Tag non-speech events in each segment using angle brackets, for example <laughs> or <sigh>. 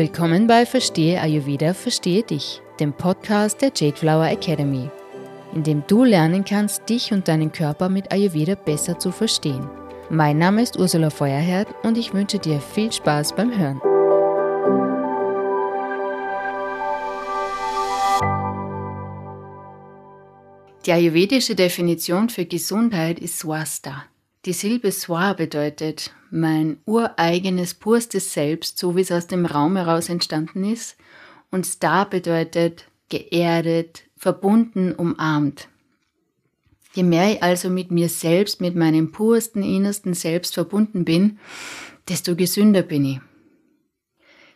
Willkommen bei Verstehe Ayurveda, Verstehe dich, dem Podcast der Jade Flower Academy, in dem du lernen kannst, dich und deinen Körper mit Ayurveda besser zu verstehen. Mein Name ist Ursula Feuerherd und ich wünsche dir viel Spaß beim Hören. Die ayurvedische Definition für Gesundheit ist Swasta. Die Silbe Swa bedeutet mein ureigenes, purstes Selbst, so wie es aus dem Raum heraus entstanden ist. Und Sta bedeutet geerdet, verbunden, umarmt. Je mehr ich also mit mir selbst, mit meinem pursten, innersten Selbst verbunden bin, desto gesünder bin ich.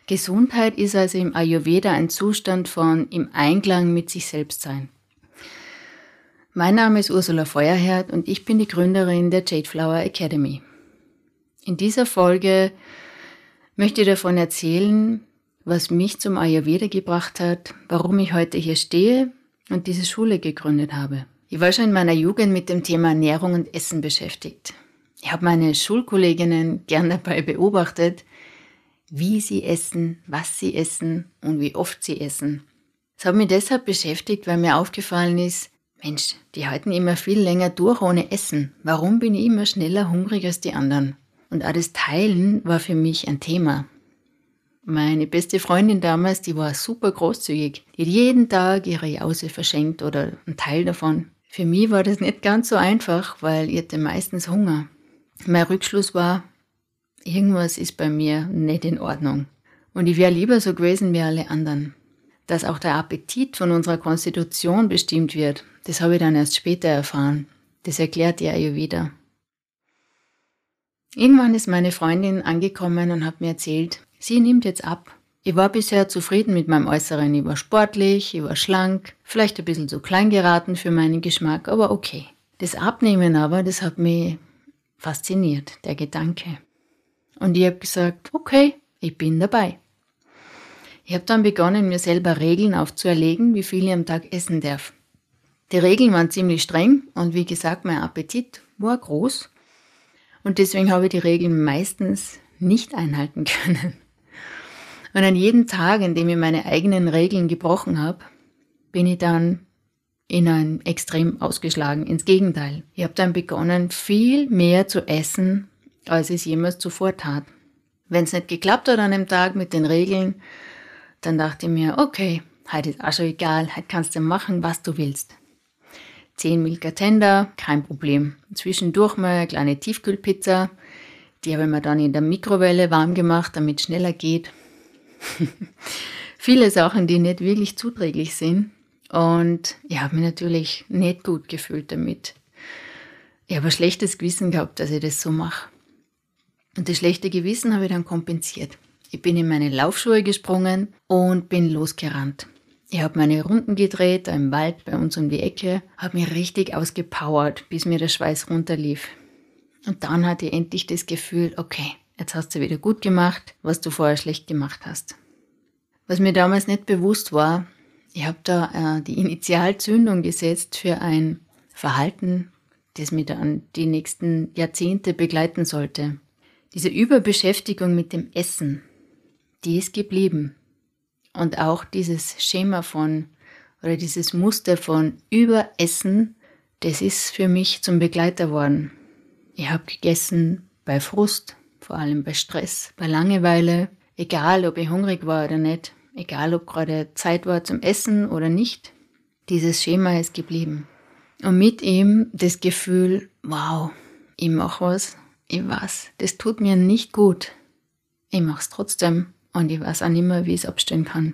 Gesundheit ist also im Ayurveda ein Zustand von im Einklang mit sich selbst sein. Mein Name ist Ursula Feuerherd und ich bin die Gründerin der Jade Flower Academy. In dieser Folge möchte ich davon erzählen, was mich zum Ayurveda gebracht hat, warum ich heute hier stehe und diese Schule gegründet habe. Ich war schon in meiner Jugend mit dem Thema Ernährung und Essen beschäftigt. Ich habe meine Schulkolleginnen gern dabei beobachtet, wie sie essen, was sie essen und wie oft sie essen. Es hat mich deshalb beschäftigt, weil mir aufgefallen ist, Mensch, die halten immer viel länger durch ohne Essen. Warum bin ich immer schneller hungrig als die anderen? Und auch das Teilen war für mich ein Thema. Meine beste Freundin damals, die war super großzügig. Die hat jeden Tag ihre Jause verschenkt oder einen Teil davon. Für mich war das nicht ganz so einfach, weil ich hatte meistens Hunger. Mein Rückschluss war, irgendwas ist bei mir nicht in Ordnung. Und ich wäre lieber so gewesen wie alle anderen. Dass auch der Appetit von unserer Konstitution bestimmt wird, das habe ich dann erst später erfahren. Das erklärt ja wieder. Irgendwann ist meine Freundin angekommen und hat mir erzählt, sie nimmt jetzt ab. Ich war bisher zufrieden mit meinem Äußeren. Ich war sportlich, ich war schlank, vielleicht ein bisschen zu klein geraten für meinen Geschmack, aber okay. Das Abnehmen aber, das hat mich fasziniert, der Gedanke. Und ich habe gesagt, okay, ich bin dabei. Ich habe dann begonnen, mir selber Regeln aufzuerlegen, wie viel ich am Tag essen darf. Die Regeln waren ziemlich streng und wie gesagt, mein Appetit war groß. Und deswegen habe ich die Regeln meistens nicht einhalten <laughs> können. Und an jedem Tag, in dem ich meine eigenen Regeln gebrochen habe, bin ich dann in ein Extrem ausgeschlagen. Ins Gegenteil. Ich habe dann begonnen, viel mehr zu essen, als ich es jemals zuvor tat. Wenn es nicht geklappt hat an einem Tag mit den Regeln, dann dachte ich mir, okay, heute ist auch schon egal, heute kannst du machen, was du willst. 10 Milka Tender, kein Problem. Zwischendurch mal eine kleine Tiefkühlpizza. Die habe ich mir dann in der Mikrowelle warm gemacht, damit es schneller geht. <laughs> Viele Sachen, die nicht wirklich zuträglich sind. Und ich habe mich natürlich nicht gut gefühlt damit. Ich habe ein schlechtes Gewissen gehabt, dass ich das so mache. Und das schlechte Gewissen habe ich dann kompensiert. Ich bin in meine Laufschuhe gesprungen und bin losgerannt. Ich habe meine Runden gedreht, im Wald bei uns um die Ecke, habe mich richtig ausgepowert, bis mir der Schweiß runterlief. Und dann hatte ich endlich das Gefühl, okay, jetzt hast du wieder gut gemacht, was du vorher schlecht gemacht hast. Was mir damals nicht bewusst war, ich habe da äh, die Initialzündung gesetzt für ein Verhalten, das mich dann die nächsten Jahrzehnte begleiten sollte. Diese Überbeschäftigung mit dem Essen, die ist geblieben. Und auch dieses Schema von oder dieses Muster von Überessen, das ist für mich zum Begleiter worden. Ich habe gegessen bei Frust, vor allem bei Stress, bei Langeweile, egal ob ich hungrig war oder nicht, egal ob gerade Zeit war zum Essen oder nicht. Dieses Schema ist geblieben. Und mit ihm das Gefühl, wow, ich mache was, ich weiß, das tut mir nicht gut. Ich mache es trotzdem und ich weiß auch nicht mehr, wie ich es abstellen kann.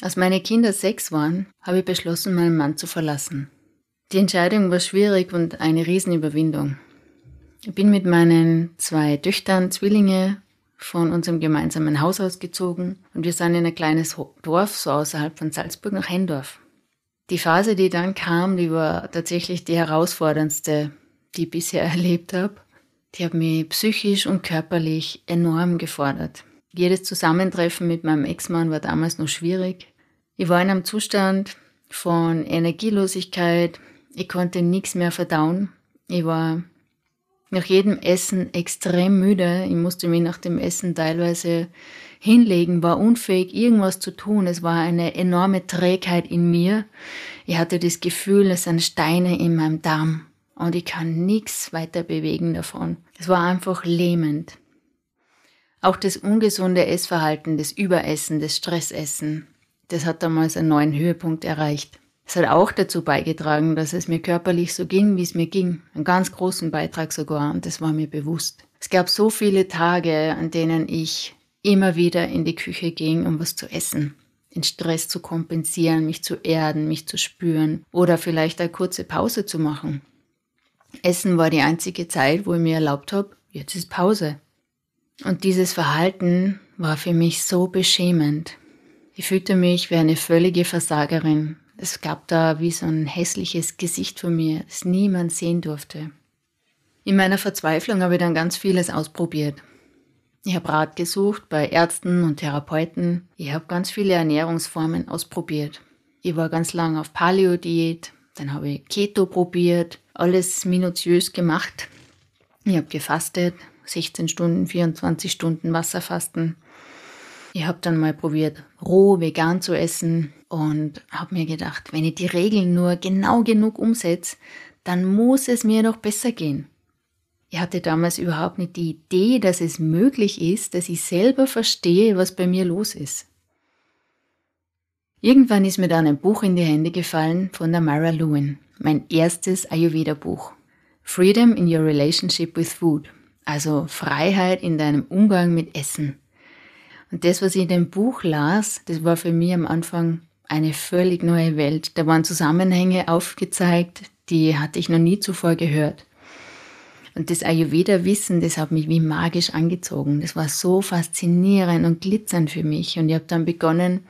Als meine Kinder sechs waren, habe ich beschlossen, meinen Mann zu verlassen. Die Entscheidung war schwierig und eine Riesenüberwindung. Ich bin mit meinen zwei Töchtern, Zwillinge, von unserem gemeinsamen Haus ausgezogen und wir sind in ein kleines Dorf, so außerhalb von Salzburg, nach Hendorf. Die Phase, die dann kam, die war tatsächlich die herausforderndste, die ich bisher <laughs> erlebt habe. Die hat mich psychisch und körperlich enorm gefordert. Jedes Zusammentreffen mit meinem Ex-Mann war damals noch schwierig. Ich war in einem Zustand von Energielosigkeit. Ich konnte nichts mehr verdauen. Ich war nach jedem Essen extrem müde. Ich musste mich nach dem Essen teilweise hinlegen, war unfähig, irgendwas zu tun. Es war eine enorme Trägheit in mir. Ich hatte das Gefühl, es sind Steine in meinem Darm und ich kann nichts weiter bewegen davon. Es war einfach lähmend. Auch das ungesunde Essverhalten, das Überessen, das Stressessen, das hat damals einen neuen Höhepunkt erreicht. Es hat auch dazu beigetragen, dass es mir körperlich so ging, wie es mir ging. Einen ganz großen Beitrag sogar, und das war mir bewusst. Es gab so viele Tage, an denen ich immer wieder in die Küche ging, um was zu essen. Den Stress zu kompensieren, mich zu erden, mich zu spüren oder vielleicht eine kurze Pause zu machen. Essen war die einzige Zeit, wo ich mir erlaubt habe, jetzt ist Pause. Und dieses Verhalten war für mich so beschämend. Ich fühlte mich wie eine völlige Versagerin, es gab da wie so ein hässliches Gesicht von mir, das niemand sehen durfte. In meiner Verzweiflung habe ich dann ganz vieles ausprobiert. Ich habe Rat gesucht bei Ärzten und Therapeuten. Ich habe ganz viele Ernährungsformen ausprobiert. Ich war ganz lang auf Paleo-Diät, dann habe ich Keto probiert, alles minutiös gemacht. Ich habe gefastet, 16 Stunden, 24 Stunden Wasserfasten. Ich habe dann mal probiert, roh vegan zu essen und habe mir gedacht, wenn ich die Regeln nur genau genug umsetze, dann muss es mir noch besser gehen. Ich hatte damals überhaupt nicht die Idee, dass es möglich ist, dass ich selber verstehe, was bei mir los ist. Irgendwann ist mir dann ein Buch in die Hände gefallen von der Mara Lewin, mein erstes Ayurveda-Buch. Freedom in Your Relationship with Food, also Freiheit in deinem Umgang mit Essen. Und das, was ich in dem Buch las, das war für mich am Anfang eine völlig neue Welt. Da waren Zusammenhänge aufgezeigt, die hatte ich noch nie zuvor gehört. Und das Ayurveda-Wissen, das hat mich wie magisch angezogen. Das war so faszinierend und glitzernd für mich. Und ich habe dann begonnen,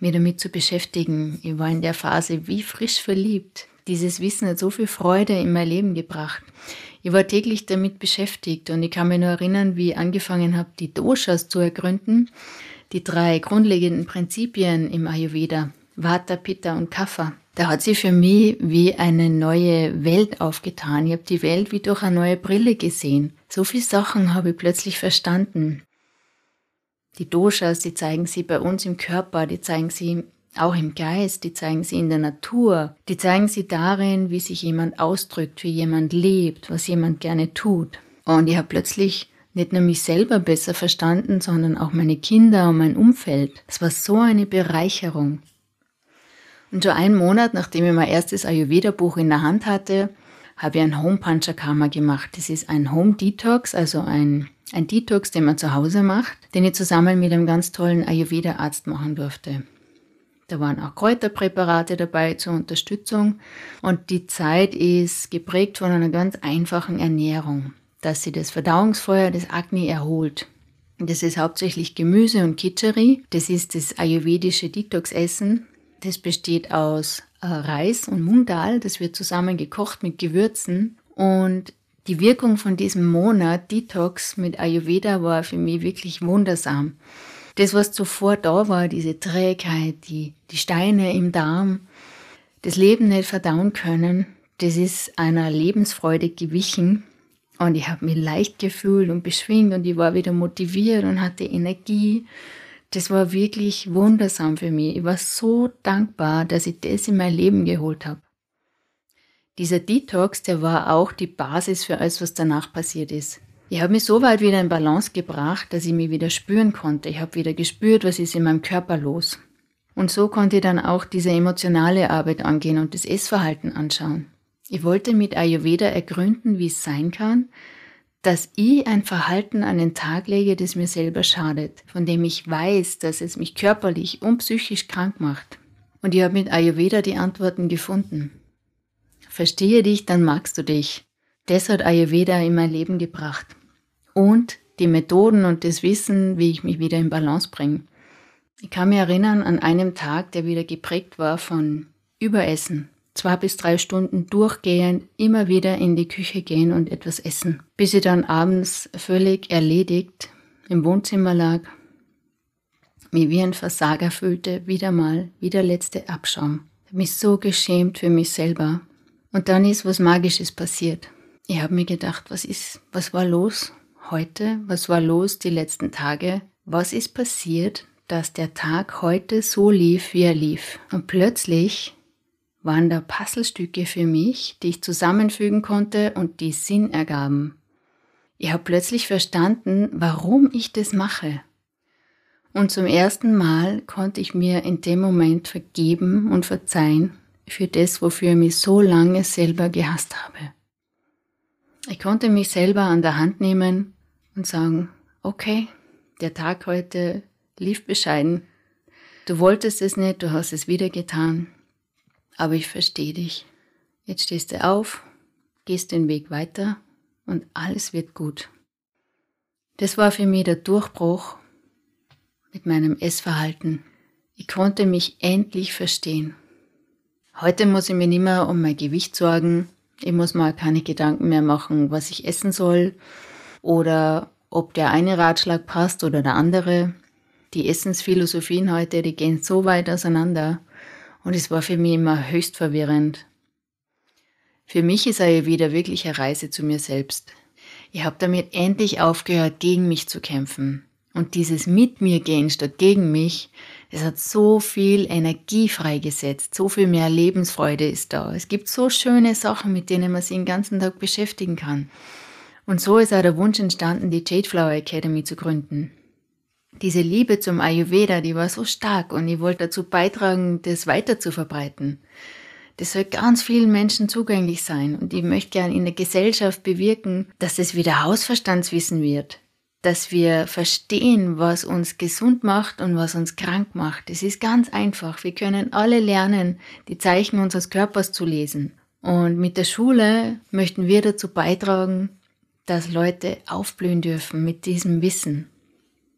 mich damit zu beschäftigen. Ich war in der Phase wie frisch verliebt. Dieses Wissen hat so viel Freude in mein Leben gebracht. Ich war täglich damit beschäftigt und ich kann mich nur erinnern, wie ich angefangen habe, die Doshas zu ergründen, die drei grundlegenden Prinzipien im Ayurveda, Vata, Pitta und Kapha. Da hat sich für mich wie eine neue Welt aufgetan. Ich habe die Welt wie durch eine neue Brille gesehen. So viele Sachen habe ich plötzlich verstanden. Die Doshas, die zeigen sie bei uns im Körper, die zeigen sie auch im Geist, die zeigen sie in der Natur, die zeigen sie darin, wie sich jemand ausdrückt, wie jemand lebt, was jemand gerne tut. Und ich habe plötzlich nicht nur mich selber besser verstanden, sondern auch meine Kinder und mein Umfeld. Es war so eine Bereicherung. Und so einen Monat, nachdem ich mein erstes Ayurveda-Buch in der Hand hatte, habe ich ein Home Panchakarma gemacht. Das ist ein Home Detox, also ein, ein Detox, den man zu Hause macht, den ich zusammen mit einem ganz tollen Ayurveda-Arzt machen durfte. Da waren auch Kräuterpräparate dabei zur Unterstützung und die Zeit ist geprägt von einer ganz einfachen Ernährung, dass sie das Verdauungsfeuer des Agni erholt. Das ist hauptsächlich Gemüse und Kitscheri. Das ist das ayurvedische Detox-Essen. Das besteht aus Reis und Mungdal. Das wird zusammen gekocht mit Gewürzen. Und die Wirkung von diesem Monat Detox mit Ayurveda war für mich wirklich wundersam das, was zuvor da war, diese Trägheit, die, die Steine im Darm, das Leben nicht verdauen können, das ist einer Lebensfreude gewichen. Und ich habe mich leicht gefühlt und beschwingt und ich war wieder motiviert und hatte Energie. Das war wirklich wundersam für mich. Ich war so dankbar, dass ich das in mein Leben geholt habe. Dieser Detox, der war auch die Basis für alles, was danach passiert ist. Ich habe mich so weit wieder in Balance gebracht, dass ich mich wieder spüren konnte. Ich habe wieder gespürt, was ist in meinem Körper los. Und so konnte ich dann auch diese emotionale Arbeit angehen und das Essverhalten anschauen. Ich wollte mit Ayurveda ergründen, wie es sein kann, dass ich ein Verhalten an den Tag lege, das mir selber schadet, von dem ich weiß, dass es mich körperlich und psychisch krank macht. Und ich habe mit Ayurveda die Antworten gefunden. Verstehe dich, dann magst du dich. Das hat Ayurveda in mein Leben gebracht. Und die Methoden und das Wissen, wie ich mich wieder in Balance bringe. Ich kann mich erinnern an einem Tag, der wieder geprägt war von Überessen. Zwei bis drei Stunden durchgehend immer wieder in die Küche gehen und etwas essen. Bis ich dann abends völlig erledigt im Wohnzimmer lag, mich wie ein Versager fühlte, wieder mal, wie der letzte Abschaum. Ich habe mich so geschämt für mich selber. Und dann ist was Magisches passiert. ich habe mir gedacht, was ist, was war los heute? Was war los die letzten Tage? Was ist passiert, dass der Tag heute so lief, wie er lief? Und plötzlich waren da Puzzlestücke für mich, die ich zusammenfügen konnte und die Sinn ergaben. Ich habe plötzlich verstanden, warum ich das mache. Und zum ersten Mal konnte ich mir in dem Moment vergeben und verzeihen für das, wofür ich mich so lange selber gehasst habe. Ich konnte mich selber an der Hand nehmen und sagen, okay, der Tag heute lief bescheiden. Du wolltest es nicht, du hast es wieder getan, aber ich verstehe dich. Jetzt stehst du auf, gehst den Weg weiter und alles wird gut. Das war für mich der Durchbruch mit meinem Essverhalten. Ich konnte mich endlich verstehen. Heute muss ich mir nicht mehr um mein Gewicht sorgen. Ich muss mal keine Gedanken mehr machen, was ich essen soll oder ob der eine Ratschlag passt oder der andere. Die Essensphilosophien heute, die gehen so weit auseinander und es war für mich immer höchst verwirrend. Für mich ist Ayurveda wirklich eine Reise zu mir selbst. Ich habe damit endlich aufgehört, gegen mich zu kämpfen. Und dieses mit mir gehen statt gegen mich, es hat so viel Energie freigesetzt, so viel mehr Lebensfreude ist da. Es gibt so schöne Sachen, mit denen man sich den ganzen Tag beschäftigen kann. Und so ist auch der Wunsch entstanden, die Jade Flower Academy zu gründen. Diese Liebe zum Ayurveda, die war so stark und ich wollte dazu beitragen, das weiter zu verbreiten. Das soll ganz vielen Menschen zugänglich sein und ich möchte gern in der Gesellschaft bewirken, dass es wieder Hausverstandswissen wird, dass wir verstehen, was uns gesund macht und was uns krank macht. Es ist ganz einfach. Wir können alle lernen, die Zeichen unseres Körpers zu lesen. Und mit der Schule möchten wir dazu beitragen, dass Leute aufblühen dürfen mit diesem Wissen.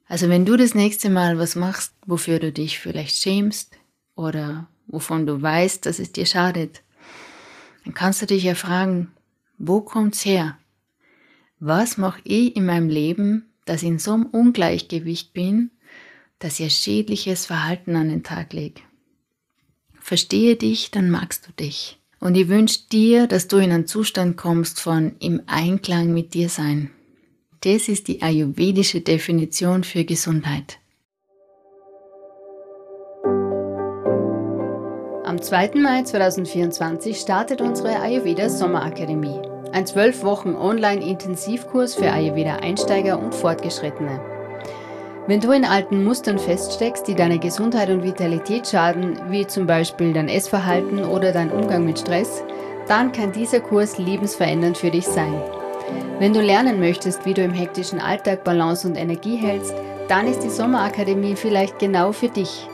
Also wenn du das nächste Mal was machst, wofür du dich vielleicht schämst oder wovon du weißt, dass es dir schadet, dann kannst du dich ja fragen, wo kommt's her? Was mache ich in meinem Leben, dass ich in so einem Ungleichgewicht bin, dass ich schädliches Verhalten an den Tag lege? Verstehe dich, dann magst du dich. Und ich wünsche dir, dass du in einen Zustand kommst von im Einklang mit dir sein. Das ist die ayurvedische Definition für Gesundheit. Am 2. Mai 2024 startet unsere Ayurveda Sommerakademie. Ein zwölf Wochen Online-Intensivkurs für Ayurveda-Einsteiger und Fortgeschrittene. Wenn du in alten Mustern feststeckst, die deiner Gesundheit und Vitalität schaden, wie zum Beispiel dein Essverhalten oder dein Umgang mit Stress, dann kann dieser Kurs lebensverändernd für dich sein. Wenn du lernen möchtest, wie du im hektischen Alltag Balance und Energie hältst, dann ist die Sommerakademie vielleicht genau für dich.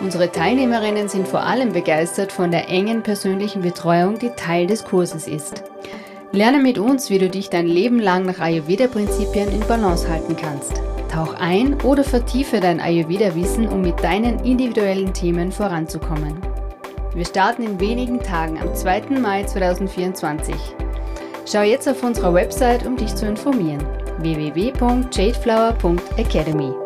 Unsere Teilnehmerinnen sind vor allem begeistert von der engen persönlichen Betreuung, die Teil des Kurses ist. Lerne mit uns, wie du dich dein Leben lang nach Ayurveda-Prinzipien in Balance halten kannst. Tauch ein oder vertiefe dein Ayurveda-Wissen, um mit deinen individuellen Themen voranzukommen. Wir starten in wenigen Tagen am 2. Mai 2024. Schau jetzt auf unserer Website, um dich zu informieren. www.jadeflower.academy